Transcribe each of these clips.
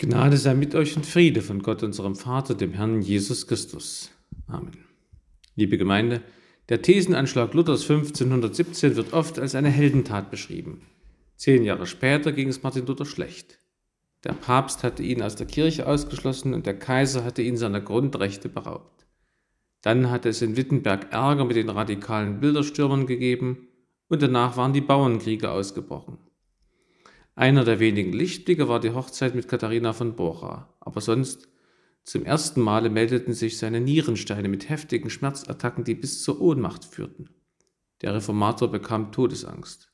Gnade sei mit euch und Friede von Gott, unserem Vater, dem Herrn Jesus Christus. Amen. Liebe Gemeinde, der Thesenanschlag Luthers 1517 wird oft als eine Heldentat beschrieben. Zehn Jahre später ging es Martin Luther schlecht. Der Papst hatte ihn aus der Kirche ausgeschlossen und der Kaiser hatte ihn seiner Grundrechte beraubt. Dann hatte es in Wittenberg Ärger mit den radikalen Bilderstürmern gegeben und danach waren die Bauernkriege ausgebrochen. Einer der wenigen Lichtblicke war die Hochzeit mit Katharina von Bora, aber sonst zum ersten Male meldeten sich seine Nierensteine mit heftigen Schmerzattacken, die bis zur Ohnmacht führten. Der Reformator bekam Todesangst.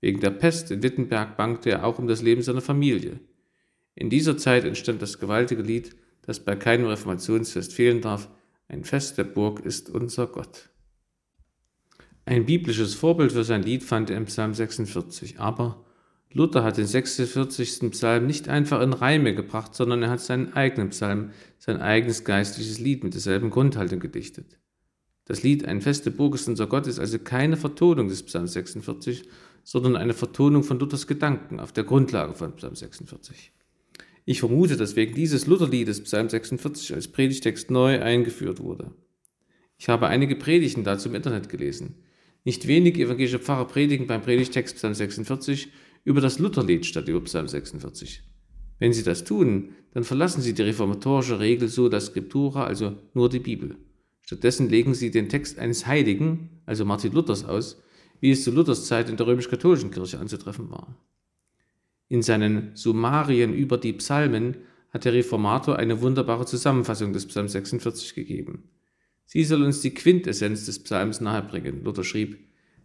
Wegen der Pest in Wittenberg bangte er auch um das Leben seiner Familie. In dieser Zeit entstand das gewaltige Lied, das bei keinem Reformationsfest fehlen darf, ein Fest der Burg ist unser Gott. Ein biblisches Vorbild für sein Lied fand er im Psalm 46, aber Luther hat den 46. Psalm nicht einfach in Reime gebracht, sondern er hat seinen eigenen Psalm, sein eigenes geistliches Lied mit derselben Grundhaltung gedichtet. Das Lied Ein feste Burg ist unser Gott ist also keine Vertonung des Psalm 46, sondern eine Vertonung von Luthers Gedanken auf der Grundlage von Psalm 46. Ich vermute, dass wegen dieses Lutherliedes Psalm 46 als Predigtext neu eingeführt wurde. Ich habe einige Predigten dazu im Internet gelesen. Nicht wenige evangelische Pfarrer predigen beim Predigtext Psalm 46 über das Lutherlied statt über Psalm 46. Wenn sie das tun, dann verlassen sie die reformatorische Regel so das Scriptura, also nur die Bibel. Stattdessen legen sie den Text eines Heiligen, also Martin Luthers, aus, wie es zu Luthers Zeit in der römisch-katholischen Kirche anzutreffen war. In seinen Summarien über die Psalmen hat der Reformator eine wunderbare Zusammenfassung des Psalms 46 gegeben. Sie soll uns die Quintessenz des Psalms nahebringen. Luther schrieb,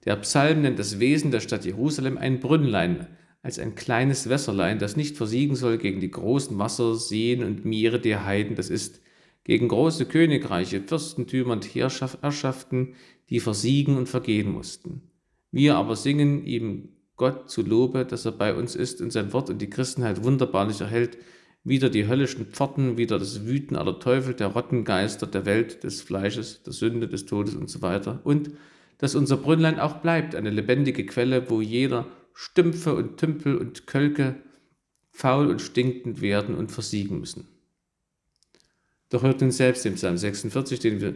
der Psalm nennt das Wesen der Stadt Jerusalem ein Brünnlein, als ein kleines Wässerlein, das nicht versiegen soll gegen die großen Wasser, Seen und Meere der Heiden, das ist, gegen große Königreiche, Fürstentümer und Herrschaften, die versiegen und vergehen mussten. Wir aber singen ihm Gott zu Lobe, dass er bei uns ist und sein Wort und die Christenheit wunderbarlich erhält, wieder die höllischen Pforten, wieder das Wüten aller Teufel, der Rottengeister, der Welt, des Fleisches, der Sünde, des Todes und so weiter. Und dass unser Brünnlein auch bleibt, eine lebendige Quelle, wo jeder Stümpfe und Tümpel und Kölke faul und stinkend werden und versiegen müssen. Doch hört uns selbst den Psalm 46, den wir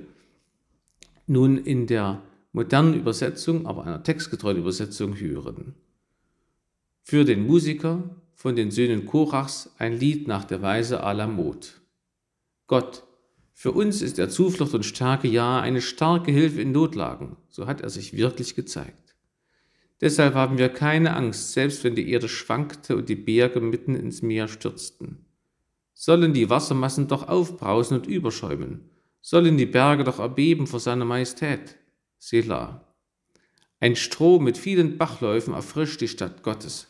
nun in der modernen Übersetzung, aber einer textgetreuen Übersetzung hören. Für den Musiker von den Söhnen Korachs ein Lied nach der Weise Alamot. Gott, für uns ist er Zuflucht und Stärke, ja, eine starke Hilfe in Notlagen. So hat er sich wirklich gezeigt. Deshalb haben wir keine Angst, selbst wenn die Erde schwankte und die Berge mitten ins Meer stürzten. Sollen die Wassermassen doch aufbrausen und überschäumen, sollen die Berge doch erbeben vor seiner Majestät. Selah. Ein Strom mit vielen Bachläufen erfrischt die Stadt Gottes,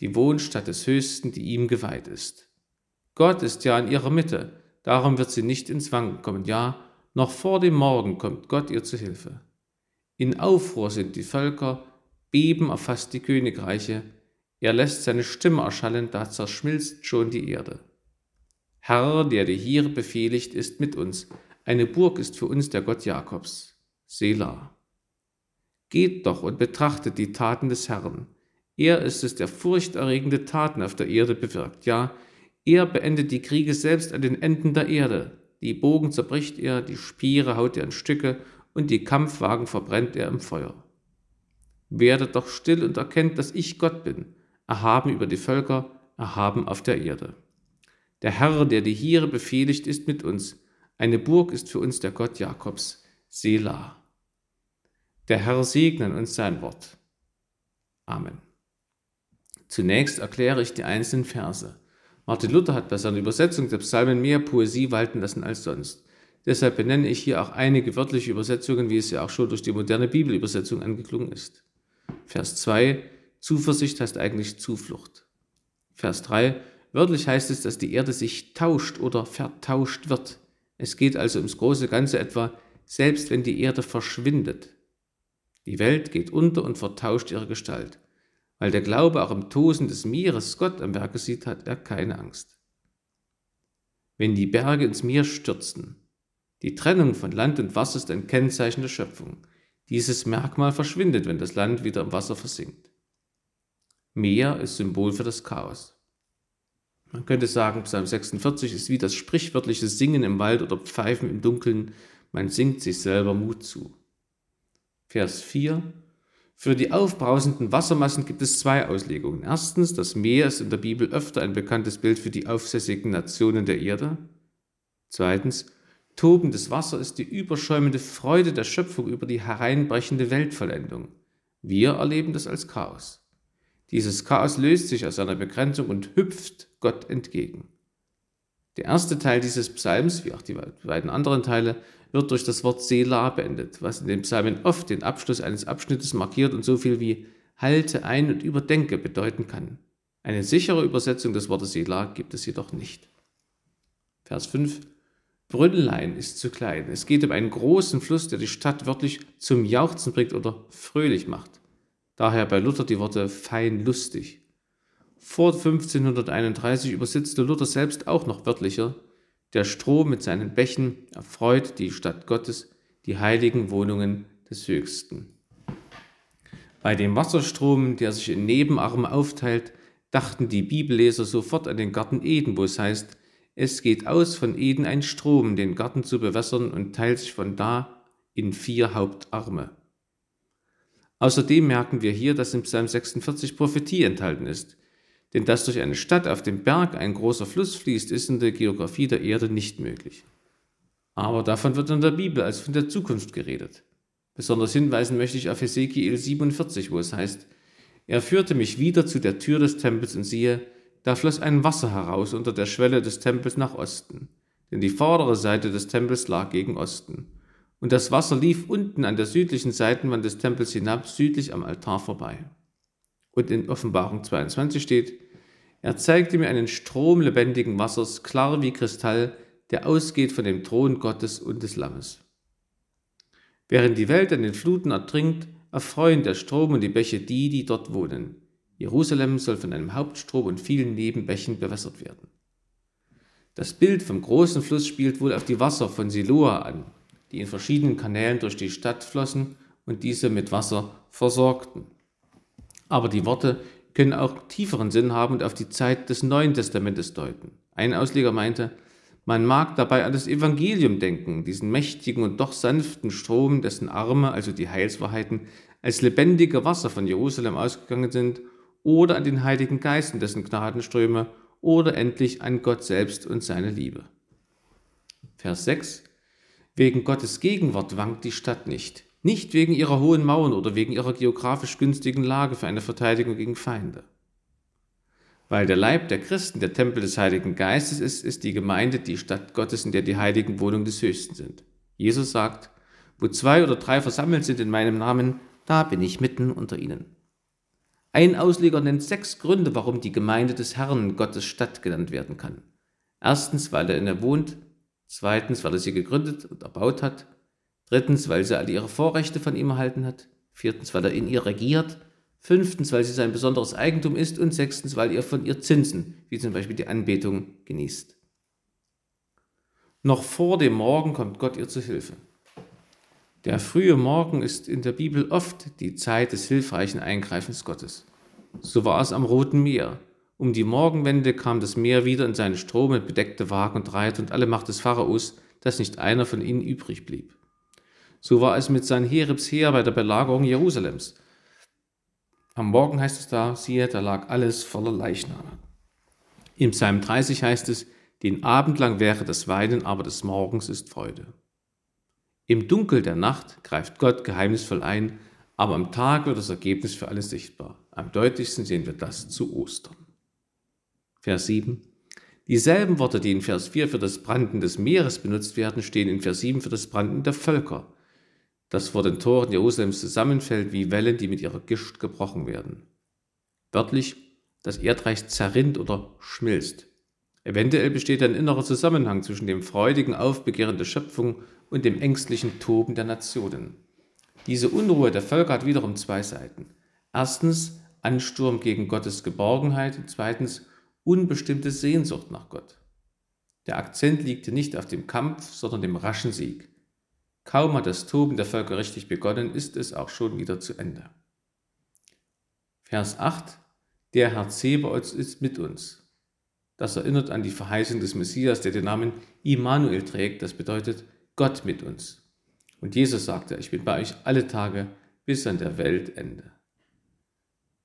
die Wohnstadt des Höchsten, die ihm geweiht ist. Gott ist ja in ihrer Mitte, Darum wird sie nicht ins Wanken kommen. Ja, noch vor dem Morgen kommt Gott ihr zu Hilfe. In Aufruhr sind die Völker, Beben erfasst die Königreiche. Er lässt seine Stimme erschallen, da zerschmilzt schon die Erde. Herr, der dir hier befehligt, ist mit uns. Eine Burg ist für uns der Gott Jakobs. Selah. Geht doch und betrachtet die Taten des Herrn. Er ist es, der furchterregende Taten auf der Erde bewirkt. Ja, er beendet die Kriege selbst an den Enden der Erde. Die Bogen zerbricht er, die Spiere haut er in Stücke und die Kampfwagen verbrennt er im Feuer. Werdet doch still und erkennt, dass ich Gott bin, erhaben über die Völker, erhaben auf der Erde. Der Herr, der die Hiere befehligt, ist mit uns. Eine Burg ist für uns der Gott Jakobs, Selah. Der Herr segne uns sein Wort. Amen. Zunächst erkläre ich die einzelnen Verse. Martin Luther hat bei seiner Übersetzung der Psalmen mehr Poesie walten lassen als sonst. Deshalb benenne ich hier auch einige wörtliche Übersetzungen, wie es ja auch schon durch die moderne Bibelübersetzung angeklungen ist. Vers 2, Zuversicht heißt eigentlich Zuflucht. Vers 3, wörtlich heißt es, dass die Erde sich tauscht oder vertauscht wird. Es geht also ums große Ganze etwa, selbst wenn die Erde verschwindet. Die Welt geht unter und vertauscht ihre Gestalt. Weil der Glaube auch im Tosen des Meeres Gott am Werke sieht, hat er keine Angst. Wenn die Berge ins Meer stürzen, die Trennung von Land und Wasser ist ein Kennzeichen der Schöpfung. Dieses Merkmal verschwindet, wenn das Land wieder im Wasser versinkt. Meer ist Symbol für das Chaos. Man könnte sagen, Psalm 46 ist wie das sprichwörtliche Singen im Wald oder Pfeifen im Dunkeln. Man singt sich selber Mut zu. Vers 4. Für die aufbrausenden Wassermassen gibt es zwei Auslegungen. Erstens, das Meer ist in der Bibel öfter ein bekanntes Bild für die aufsässigen Nationen der Erde. Zweitens, tobendes Wasser ist die überschäumende Freude der Schöpfung über die hereinbrechende Weltvollendung. Wir erleben das als Chaos. Dieses Chaos löst sich aus seiner Begrenzung und hüpft Gott entgegen. Der erste Teil dieses Psalms, wie auch die beiden anderen Teile, wird durch das Wort Selah beendet, was in den Psalmen oft den Abschluss eines Abschnittes markiert und so viel wie halte ein und überdenke bedeuten kann. Eine sichere Übersetzung des Wortes Selah gibt es jedoch nicht. Vers 5 Brünnlein ist zu klein. Es geht um einen großen Fluss, der die Stadt wörtlich zum Jauchzen bringt oder fröhlich macht. Daher bei Luther die Worte fein lustig. Vor 1531 übersetzte Luther selbst auch noch wörtlicher, der Strom mit seinen Bächen erfreut die Stadt Gottes, die heiligen Wohnungen des Höchsten. Bei dem Wasserstrom, der sich in Nebenarme aufteilt, dachten die Bibelleser sofort an den Garten Eden, wo es heißt, es geht aus von Eden ein Strom, den Garten zu bewässern und teilt sich von da in vier Hauptarme. Außerdem merken wir hier, dass im Psalm 46 Prophetie enthalten ist. Denn dass durch eine Stadt auf dem Berg ein großer Fluss fließt, ist in der Geografie der Erde nicht möglich. Aber davon wird in der Bibel als von der Zukunft geredet. Besonders hinweisen möchte ich auf Ezekiel 47, wo es heißt, er führte mich wieder zu der Tür des Tempels und siehe, da floss ein Wasser heraus unter der Schwelle des Tempels nach Osten, denn die vordere Seite des Tempels lag gegen Osten. Und das Wasser lief unten an der südlichen Seitenwand des Tempels hinab, südlich am Altar vorbei. Und in Offenbarung 22 steht, er zeigte mir einen Strom lebendigen Wassers, klar wie Kristall, der ausgeht von dem Thron Gottes und des Lammes. Während die Welt an den Fluten ertrinkt, erfreuen der Strom und die Bäche die, die dort wohnen. Jerusalem soll von einem Hauptstrom und vielen Nebenbächen bewässert werden. Das Bild vom großen Fluss spielt wohl auf die Wasser von Siloa an, die in verschiedenen Kanälen durch die Stadt flossen und diese mit Wasser versorgten. Aber die Worte können auch tieferen Sinn haben und auf die Zeit des Neuen Testamentes deuten. Ein Ausleger meinte, man mag dabei an das Evangelium denken, diesen mächtigen und doch sanften Strom, dessen Arme, also die Heilswahrheiten, als lebendige Wasser von Jerusalem ausgegangen sind, oder an den Heiligen Geist und dessen Gnadenströme, oder endlich an Gott selbst und seine Liebe. Vers 6 Wegen Gottes Gegenwart wankt die Stadt nicht, nicht wegen ihrer hohen Mauern oder wegen ihrer geografisch günstigen Lage für eine Verteidigung gegen Feinde. Weil der Leib der Christen der Tempel des Heiligen Geistes ist, ist die Gemeinde die Stadt Gottes, in der die heiligen Wohnungen des Höchsten sind. Jesus sagt, wo zwei oder drei versammelt sind in meinem Namen, da bin ich mitten unter ihnen. Ein Ausleger nennt sechs Gründe, warum die Gemeinde des Herrn Gottes Stadt genannt werden kann. Erstens, weil er in ihr wohnt, Zweitens, weil er sie gegründet und erbaut hat. Drittens, weil sie alle ihre Vorrechte von ihm erhalten hat. Viertens, weil er in ihr regiert. Fünftens, weil sie sein besonderes Eigentum ist. Und sechstens, weil er von ihr Zinsen, wie zum Beispiel die Anbetung, genießt. Noch vor dem Morgen kommt Gott ihr zu Hilfe. Der frühe Morgen ist in der Bibel oft die Zeit des hilfreichen Eingreifens Gottes. So war es am Roten Meer, um die Morgenwende kam das Meer wieder in seine Strome, bedeckte Wagen und Reiter und alle Macht des Pharaos, dass nicht einer von ihnen übrig blieb. So war es mit Sanheribs Heer bei der Belagerung Jerusalems. Am Morgen heißt es da, siehe, da lag alles voller Leichname. Im Psalm 30 heißt es, den Abend lang wäre das Weinen, aber des Morgens ist Freude. Im Dunkel der Nacht greift Gott geheimnisvoll ein, aber am Tag wird das Ergebnis für alle sichtbar. Am deutlichsten sehen wir das zu Ostern. Vers 7. Dieselben Worte, die in Vers 4 für das Branden des Meeres benutzt werden, stehen in Vers 7 für das Branden der Völker, das vor den Toren Jerusalems zusammenfällt wie Wellen, die mit ihrer Gischt gebrochen werden. Wörtlich, das Erdreich zerrinnt oder schmilzt. Eventuell besteht ein innerer Zusammenhang zwischen dem freudigen Aufbegehren der Schöpfung und dem ängstlichen Toben der Nationen. Diese Unruhe der Völker hat wiederum zwei Seiten. Erstens Ansturm gegen Gottes Geborgenheit und zweitens unbestimmte Sehnsucht nach Gott. Der Akzent liegt nicht auf dem Kampf, sondern dem raschen Sieg. Kaum hat das Toben der Völker richtig begonnen, ist es auch schon wieder zu Ende. Vers 8 Der Herr Zebaoth ist mit uns. Das erinnert an die Verheißung des Messias, der den Namen Immanuel trägt, das bedeutet Gott mit uns. Und Jesus sagte, ich bin bei euch alle Tage bis an der Weltende.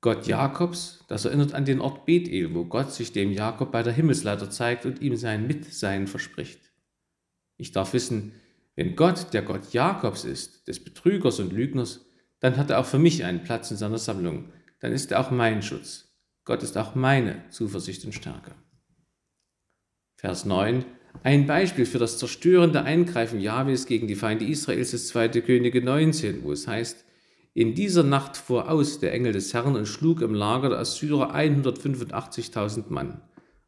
Gott Jakobs, das erinnert an den Ort Bethel, wo Gott sich dem Jakob bei der Himmelsleiter zeigt und ihm sein Mitsein verspricht. Ich darf wissen, wenn Gott der Gott Jakobs ist, des Betrügers und Lügners, dann hat er auch für mich einen Platz in seiner Sammlung. Dann ist er auch mein Schutz. Gott ist auch meine Zuversicht und Stärke. Vers 9. Ein Beispiel für das zerstörende Eingreifen Jahwes gegen die Feinde Israels ist 2. Könige 19, wo es heißt, in dieser Nacht fuhr aus der Engel des Herrn und schlug im Lager der Assyrer 185.000 Mann.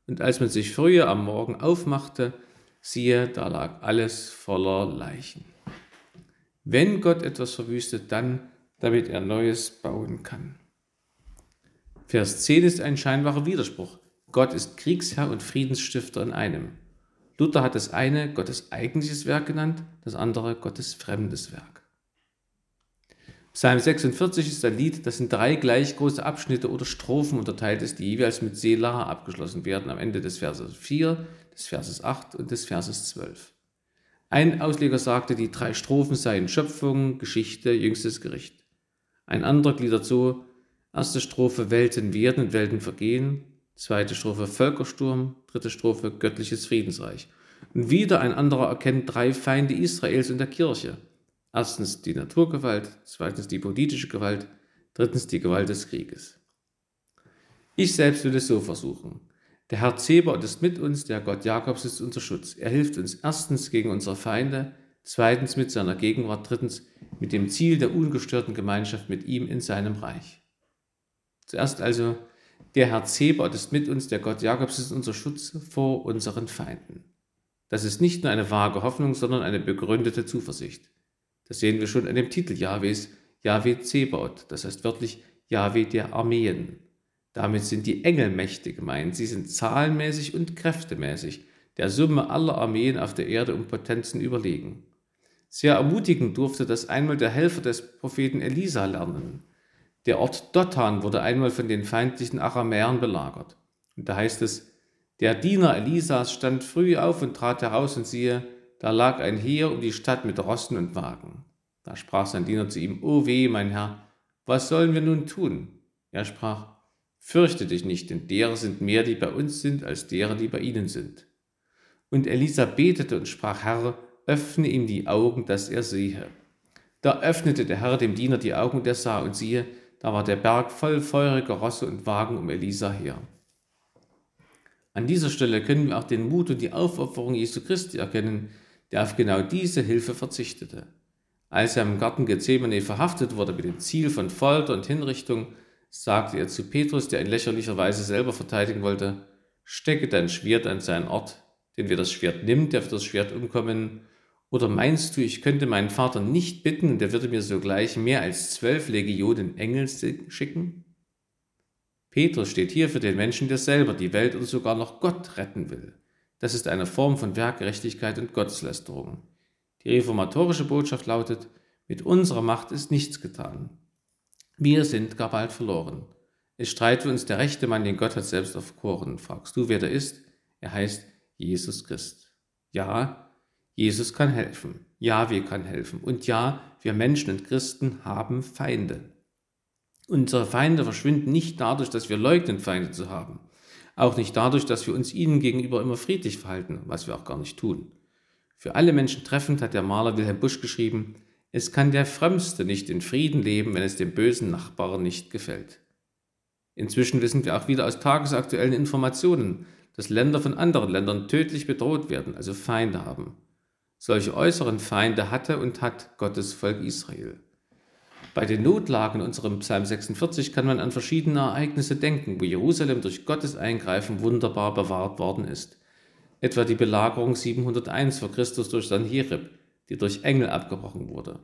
Und als man sich früher am Morgen aufmachte, siehe, da lag alles voller Leichen. Wenn Gott etwas verwüstet, dann, damit er Neues bauen kann. Vers 10 ist ein scheinbarer Widerspruch. Gott ist Kriegsherr und Friedensstifter in einem. Luther hat das eine Gottes eigentliches Werk genannt, das andere Gottes fremdes Werk. Psalm 46 ist ein Lied, das in drei gleich große Abschnitte oder Strophen unterteilt ist, die jeweils mit Selah abgeschlossen werden, am Ende des Verses 4, des Verses 8 und des Verses 12. Ein Ausleger sagte, die drei Strophen seien Schöpfung, Geschichte, jüngstes Gericht. Ein anderer gliedert so, Erste Strophe Welten werden und Welten vergehen. Zweite Strophe Völkersturm. Dritte Strophe göttliches Friedensreich. Und wieder ein anderer erkennt drei Feinde Israels und der Kirche. Erstens die Naturgewalt, zweitens die politische Gewalt, drittens die Gewalt des Krieges. Ich selbst will es so versuchen. Der Herr Zebaoth ist mit uns, der Gott Jakobs ist unser Schutz. Er hilft uns erstens gegen unsere Feinde, zweitens mit seiner Gegenwart, drittens mit dem Ziel der ungestörten Gemeinschaft mit ihm in seinem Reich. Zuerst also, der Herr Zebaoth ist mit uns, der Gott Jakobs ist unser Schutz vor unseren Feinden. Das ist nicht nur eine vage Hoffnung, sondern eine begründete Zuversicht. Das sehen wir schon an dem Titel Jahwes, Jahwe Zebaoth, das heißt wörtlich Jahwe der Armeen. Damit sind die Engelmächte gemeint. Sie sind zahlenmäßig und kräftemäßig der Summe aller Armeen auf der Erde um Potenzen überlegen. Sehr ermutigend durfte das einmal der Helfer des Propheten Elisa lernen. Der Ort Dothan wurde einmal von den feindlichen Aramäern belagert. Und da heißt es, der Diener Elisas stand früh auf und trat heraus und siehe, da lag ein Heer um die Stadt mit Rossen und Wagen. Da sprach sein Diener zu ihm, O weh, mein Herr, was sollen wir nun tun? Er sprach, Fürchte dich nicht, denn derer sind mehr, die bei uns sind, als derer, die bei ihnen sind. Und Elisa betete und sprach, Herr, öffne ihm die Augen, dass er sehe. Da öffnete der Herr dem Diener die Augen, und er sah, und siehe, da war der Berg voll feuriger Rosse und Wagen um Elisa her. An dieser Stelle können wir auch den Mut und die Aufopferung Jesu Christi erkennen, der auf genau diese Hilfe verzichtete. Als er im Garten Gethsemane verhaftet wurde mit dem Ziel von Folter und Hinrichtung, sagte er zu Petrus, der in lächerlicher Weise selber verteidigen wollte, stecke dein Schwert an seinen Ort, denn wer das Schwert nimmt, der wird das Schwert umkommen, oder meinst du, ich könnte meinen Vater nicht bitten und er würde mir sogleich mehr als zwölf Legionen Engel schicken? Petrus steht hier für den Menschen, der selber die Welt oder sogar noch Gott retten will. Das ist eine Form von Werkgerechtigkeit und Gotteslästerung. Die reformatorische Botschaft lautet, mit unserer Macht ist nichts getan. Wir sind gar bald verloren. Es streitet uns der rechte Mann, den Gott hat selbst aufkoren. Fragst du, wer der ist? Er heißt Jesus Christ. Ja, Jesus kann helfen. Ja, wir kann helfen. Und ja, wir Menschen und Christen haben Feinde. Unsere Feinde verschwinden nicht dadurch, dass wir leugnen, Feinde zu haben. Auch nicht dadurch, dass wir uns ihnen gegenüber immer friedlich verhalten, was wir auch gar nicht tun. Für alle Menschen treffend hat der Maler Wilhelm Busch geschrieben, es kann der Frömmste nicht in Frieden leben, wenn es dem bösen Nachbarn nicht gefällt. Inzwischen wissen wir auch wieder aus tagesaktuellen Informationen, dass Länder von anderen Ländern tödlich bedroht werden, also Feinde haben. Solche äußeren Feinde hatte und hat Gottes Volk Israel. Bei den Notlagen in unserem Psalm 46 kann man an verschiedene Ereignisse denken, wo Jerusalem durch Gottes Eingreifen wunderbar bewahrt worden ist. Etwa die Belagerung 701 vor Christus durch Sanherib, die durch Engel abgebrochen wurde.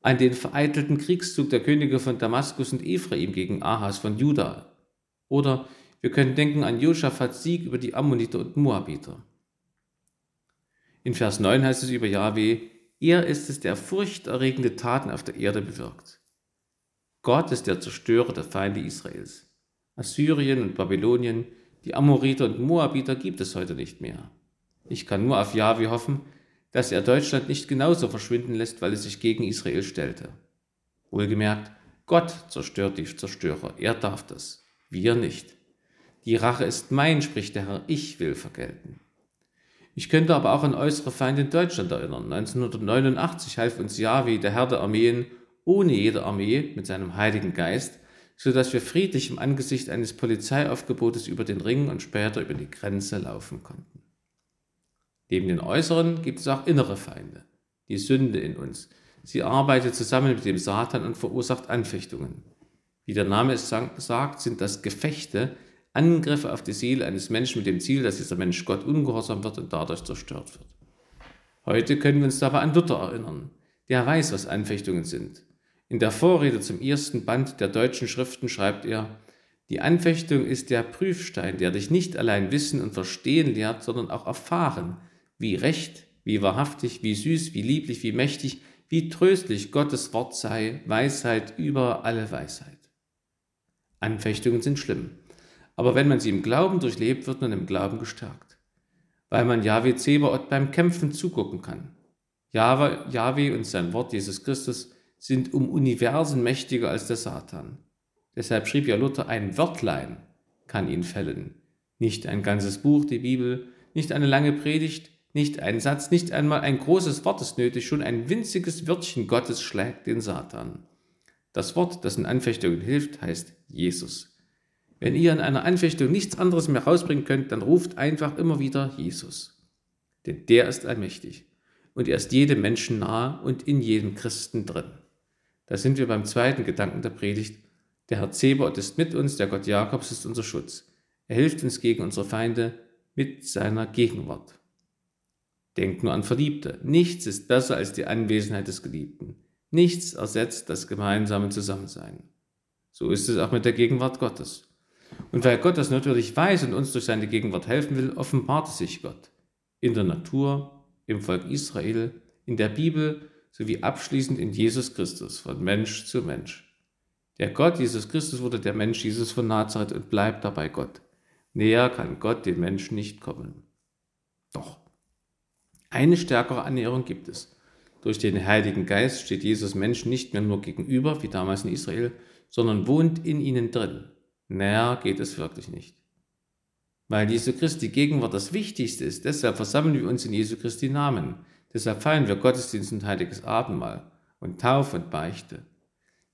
An den vereitelten Kriegszug der Könige von Damaskus und Ephraim gegen Ahas von Juda. Oder wir können denken an Josaphats Sieg über die Ammoniter und Moabiter. In Vers 9 heißt es über Yahweh, er ist es, der furchterregende Taten auf der Erde bewirkt. Gott ist der Zerstörer der Feinde Israels. Assyrien und Babylonien, Die Amoriter und Moabiter gibt es heute nicht mehr. Ich kann nur auf Jahwe hoffen, dass er Deutschland nicht genauso verschwinden lässt, weil es sich gegen Israel stellte. Wohlgemerkt, Gott zerstört die Zerstörer, er darf das, wir nicht. Die Rache ist mein, spricht der Herr, ich will vergelten. Ich könnte aber auch an äußere Feinde in Deutschland erinnern. 1989 half uns Yahweh, der Herr der Armeen, ohne jede Armee mit seinem Heiligen Geist, so dass wir friedlich im Angesicht eines Polizeiaufgebotes über den Ring und später über die Grenze laufen konnten. Neben den äußeren gibt es auch innere Feinde, die Sünde in uns. Sie arbeitet zusammen mit dem Satan und verursacht Anfechtungen. Wie der Name es sagt, sind das Gefechte, Angriffe auf die Seele eines Menschen mit dem Ziel, dass dieser Mensch Gott ungehorsam wird und dadurch zerstört wird. Heute können wir uns dabei an Luther erinnern. Der weiß, was Anfechtungen sind. In der Vorrede zum ersten Band der deutschen Schriften schreibt er, die Anfechtung ist der Prüfstein, der dich nicht allein wissen und verstehen lehrt, sondern auch erfahren, wie recht, wie wahrhaftig, wie süß, wie lieblich, wie mächtig, wie tröstlich Gottes Wort sei, Weisheit über alle Weisheit. Anfechtungen sind schlimm, aber wenn man sie im Glauben durchlebt, wird man im Glauben gestärkt, weil man Yahweh Zebaoth beim Kämpfen zugucken kann. Yahweh und sein Wort Jesus Christus sind um Universen mächtiger als der Satan. Deshalb schrieb ja Luther, ein Wörtlein kann ihn fällen. Nicht ein ganzes Buch, die Bibel, nicht eine lange Predigt, nicht ein Satz, nicht einmal ein großes Wort ist nötig, schon ein winziges Wörtchen Gottes schlägt den Satan. Das Wort, das in Anfechtungen hilft, heißt Jesus. Wenn ihr in einer Anfechtung nichts anderes mehr rausbringen könnt, dann ruft einfach immer wieder Jesus. Denn der ist allmächtig und er ist jedem Menschen nahe und in jedem Christen drin. Da sind wir beim zweiten Gedanken der Predigt. Der Herr Zebaoth ist mit uns, der Gott Jakobs ist unser Schutz. Er hilft uns gegen unsere Feinde mit seiner Gegenwart. Denkt nur an Verliebte. Nichts ist besser als die Anwesenheit des Geliebten. Nichts ersetzt das gemeinsame Zusammensein. So ist es auch mit der Gegenwart Gottes. Und weil Gott das natürlich weiß und uns durch seine Gegenwart helfen will, offenbart sich Gott. In der Natur, im Volk Israel, in der Bibel sowie abschließend in Jesus Christus, von Mensch zu Mensch. Der Gott Jesus Christus wurde der Mensch Jesus von Nazareth und bleibt dabei Gott. Näher kann Gott den Menschen nicht kommen. Doch, eine stärkere Annäherung gibt es. Durch den Heiligen Geist steht Jesus Menschen nicht mehr nur gegenüber, wie damals in Israel, sondern wohnt in ihnen drin. Näher geht es wirklich nicht. Weil Jesu Christi Gegenwart das Wichtigste ist, deshalb versammeln wir uns in Jesu Christi Namen. Deshalb feiern wir Gottesdienst und heiliges Abendmahl und Taufe und Beichte.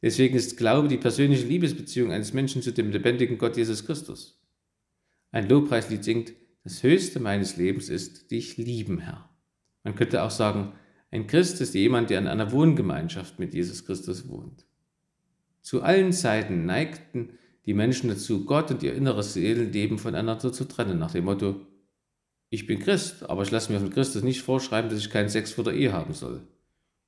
Deswegen ist Glaube die persönliche Liebesbeziehung eines Menschen zu dem lebendigen Gott Jesus Christus. Ein Lobpreislied singt, das Höchste meines Lebens ist, dich lieben, Herr. Man könnte auch sagen, ein Christ ist jemand, der in einer Wohngemeinschaft mit Jesus Christus wohnt. Zu allen Zeiten neigten die Menschen dazu, Gott und ihr inneres Seelenleben voneinander zu trennen, nach dem Motto, ich bin Christ, aber ich lasse mir von Christus nicht vorschreiben, dass ich keinen Sex vor der Ehe haben soll.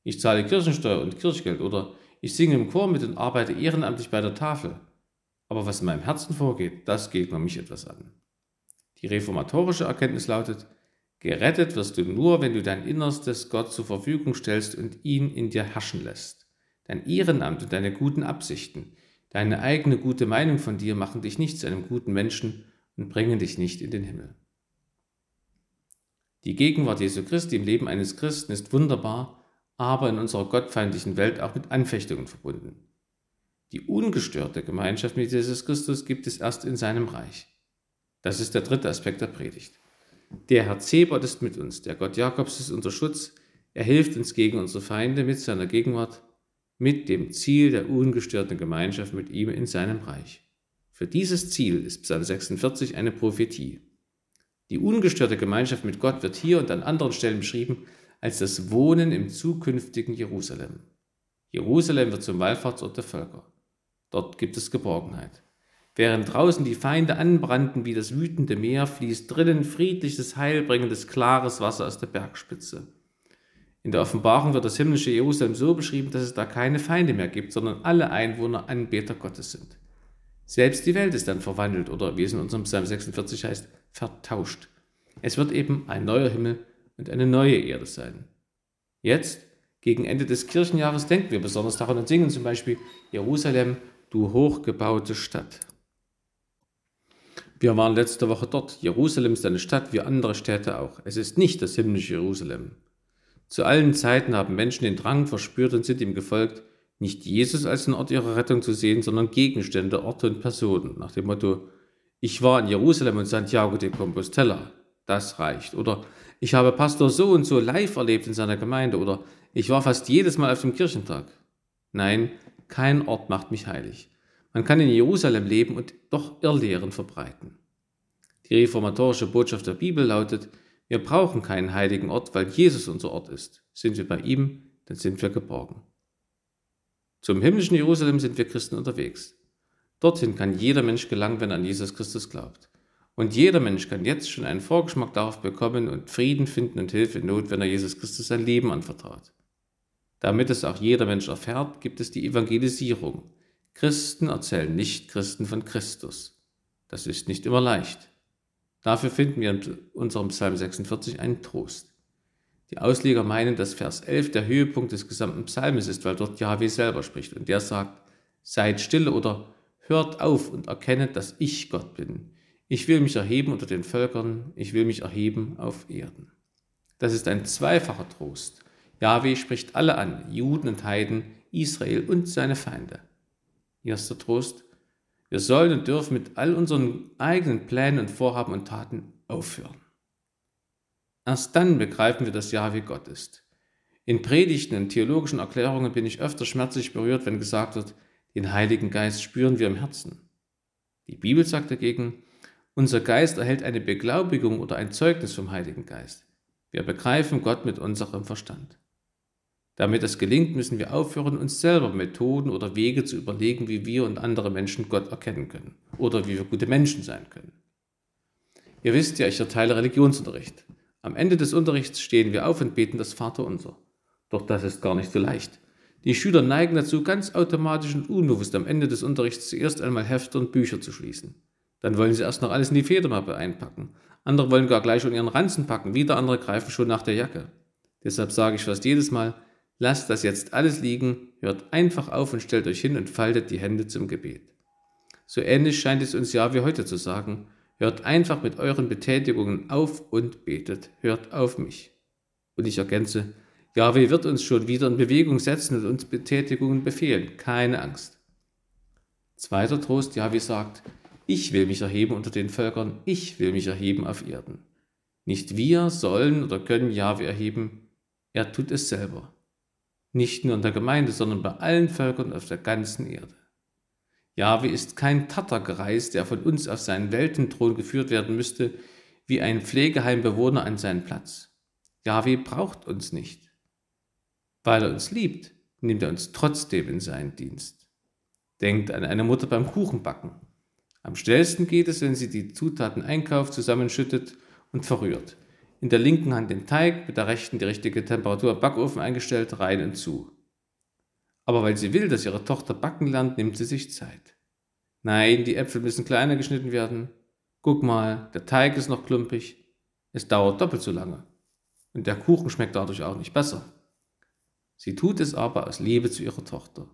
Ich zahle Kirchensteuer und Kirchgeld oder ich singe im Chor mit und arbeite ehrenamtlich bei der Tafel. Aber was in meinem Herzen vorgeht, das geht nur mich etwas an. Die reformatorische Erkenntnis lautet, gerettet wirst du nur, wenn du dein Innerstes Gott zur Verfügung stellst und ihn in dir herrschen lässt. Dein Ehrenamt und deine guten Absichten, deine eigene gute Meinung von dir machen dich nicht zu einem guten Menschen und bringen dich nicht in den Himmel. Die Gegenwart Jesu Christi im Leben eines Christen ist wunderbar, aber in unserer gottfeindlichen Welt auch mit Anfechtungen verbunden. Die ungestörte Gemeinschaft mit Jesus Christus gibt es erst in seinem Reich. Das ist der dritte Aspekt der Predigt. Der Herr Zebot ist mit uns, der Gott Jakobs ist unser Schutz, er hilft uns gegen unsere Feinde mit seiner Gegenwart, mit dem Ziel der ungestörten Gemeinschaft mit ihm in seinem Reich. Für dieses Ziel ist Psalm 46 eine Prophetie. Die ungestörte Gemeinschaft mit Gott wird hier und an anderen Stellen beschrieben als das Wohnen im zukünftigen Jerusalem. Jerusalem wird zum Wallfahrtsort der Völker. Dort gibt es Geborgenheit. Während draußen die Feinde anbrannten wie das wütende Meer, fließt drinnen friedliches, heilbringendes, klares Wasser aus der Bergspitze. In der Offenbarung wird das himmlische Jerusalem so beschrieben, dass es da keine Feinde mehr gibt, sondern alle Einwohner Anbeter Gottes sind. Selbst die Welt ist dann verwandelt oder wie es in unserem Psalm 46 heißt, vertauscht. Es wird eben ein neuer Himmel und eine neue Erde sein. Jetzt, gegen Ende des Kirchenjahres, denken wir besonders daran und singen zum Beispiel Jerusalem, du hochgebaute Stadt. Wir waren letzte Woche dort. Jerusalem ist eine Stadt wie andere Städte auch. Es ist nicht das himmlische Jerusalem. Zu allen Zeiten haben Menschen den Drang verspürt und sind ihm gefolgt, nicht Jesus als den Ort ihrer Rettung zu sehen, sondern Gegenstände, Orte und Personen, nach dem Motto, ich war in Jerusalem und Santiago de Compostela, das reicht. Oder ich habe Pastor so und so live erlebt in seiner Gemeinde. Oder ich war fast jedes Mal auf dem Kirchentag. Nein, kein Ort macht mich heilig. Man kann in Jerusalem leben und doch Irrlehren verbreiten. Die reformatorische Botschaft der Bibel lautet, wir brauchen keinen heiligen Ort, weil Jesus unser Ort ist. Sind wir bei ihm, dann sind wir geborgen. Zum himmlischen Jerusalem sind wir Christen unterwegs. Dorthin kann jeder Mensch gelangen, wenn er an Jesus Christus glaubt. Und jeder Mensch kann jetzt schon einen Vorgeschmack darauf bekommen und Frieden finden und Hilfe in Not, wenn er Jesus Christus sein Leben anvertraut. Damit es auch jeder Mensch erfährt, gibt es die Evangelisierung. Christen erzählen nicht Christen von Christus. Das ist nicht immer leicht. Dafür finden wir in unserem Psalm 46 einen Trost. Die Ausleger meinen, dass Vers 11 der Höhepunkt des gesamten Psalmes ist, weil dort Yahweh selber spricht und der sagt, seid stille oder hört auf und erkennet, dass ich Gott bin. Ich will mich erheben unter den Völkern, ich will mich erheben auf Erden. Das ist ein zweifacher Trost. Yahweh spricht alle an, Juden und Heiden, Israel und seine Feinde. Erster Trost, wir sollen und dürfen mit all unseren eigenen Plänen und Vorhaben und Taten aufhören. Erst dann begreifen wir, dass Yahweh Gott ist. In Predigten und theologischen Erklärungen bin ich öfter schmerzlich berührt, wenn gesagt wird, den Heiligen Geist spüren wir im Herzen. Die Bibel sagt dagegen, unser Geist erhält eine Beglaubigung oder ein Zeugnis vom Heiligen Geist. Wir begreifen Gott mit unserem Verstand. Damit es gelingt, müssen wir aufhören, uns selber Methoden oder Wege zu überlegen, wie wir und andere Menschen Gott erkennen können oder wie wir gute Menschen sein können. Ihr wisst ja, ich erteile Religionsunterricht. Am Ende des Unterrichts stehen wir auf und beten das Vaterunser. Doch das ist gar nicht so leicht. Die Schüler neigen dazu, ganz automatisch und unbewusst am Ende des Unterrichts zuerst einmal Hefte und Bücher zu schließen. Dann wollen sie erst noch alles in die Federmappe einpacken. Andere wollen gar gleich schon ihren Ranzen packen, wieder andere greifen schon nach der Jacke. Deshalb sage ich fast jedes Mal, lasst das jetzt alles liegen, hört einfach auf und stellt euch hin und faltet die Hände zum Gebet. So ähnlich scheint es uns ja wie heute zu sagen, Hört einfach mit euren Betätigungen auf und betet. Hört auf mich. Und ich ergänze, Yahweh wird uns schon wieder in Bewegung setzen und uns Betätigungen befehlen. Keine Angst. Zweiter Trost, Yahweh sagt, ich will mich erheben unter den Völkern, ich will mich erheben auf Erden. Nicht wir sollen oder können Yahweh erheben, er tut es selber. Nicht nur in der Gemeinde, sondern bei allen Völkern auf der ganzen Erde. Jahwe ist kein Tattergreis, der von uns auf seinen Weltenthron geführt werden müsste, wie ein Pflegeheimbewohner an seinen Platz. Jahwe braucht uns nicht. Weil er uns liebt, nimmt er uns trotzdem in seinen Dienst. Denkt an eine Mutter beim Kuchenbacken. Am schnellsten geht es, wenn sie die Zutaten einkauft, zusammenschüttet und verrührt. In der linken Hand den Teig, mit der rechten die richtige Temperatur im Backofen eingestellt, rein und zu. Aber weil sie will, dass ihre Tochter backen lernt, nimmt sie sich Zeit. Nein, die Äpfel müssen kleiner geschnitten werden. Guck mal, der Teig ist noch klumpig. Es dauert doppelt so lange. Und der Kuchen schmeckt dadurch auch nicht besser. Sie tut es aber aus Liebe zu ihrer Tochter.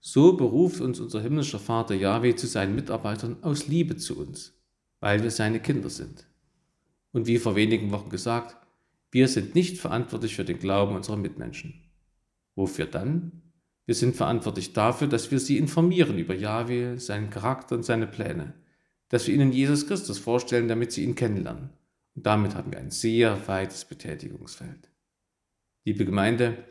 So beruft uns unser himmlischer Vater Yahweh zu seinen Mitarbeitern aus Liebe zu uns, weil wir seine Kinder sind. Und wie vor wenigen Wochen gesagt, wir sind nicht verantwortlich für den Glauben unserer Mitmenschen. Wofür dann? Wir sind verantwortlich dafür, dass wir sie informieren über Yahweh, seinen Charakter und seine Pläne, dass wir ihnen Jesus Christus vorstellen, damit sie ihn kennenlernen. Und damit haben wir ein sehr weites Betätigungsfeld. Liebe Gemeinde,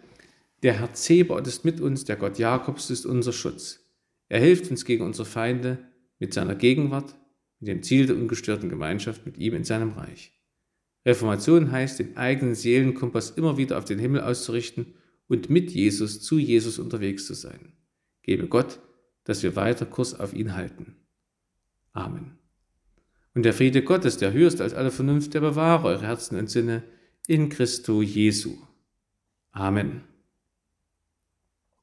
der Herr Zebaoth ist mit uns, der Gott Jakobs ist unser Schutz. Er hilft uns gegen unsere Feinde mit seiner Gegenwart, mit dem Ziel der ungestörten Gemeinschaft mit ihm in seinem Reich. Reformation heißt, den eigenen Seelenkompass immer wieder auf den Himmel auszurichten und mit Jesus zu Jesus unterwegs zu sein. Gebe Gott, dass wir weiter Kurs auf ihn halten. Amen. Und der Friede Gottes, der höchst als alle Vernunft, der bewahre eure Herzen und Sinne in Christo Jesu. Amen.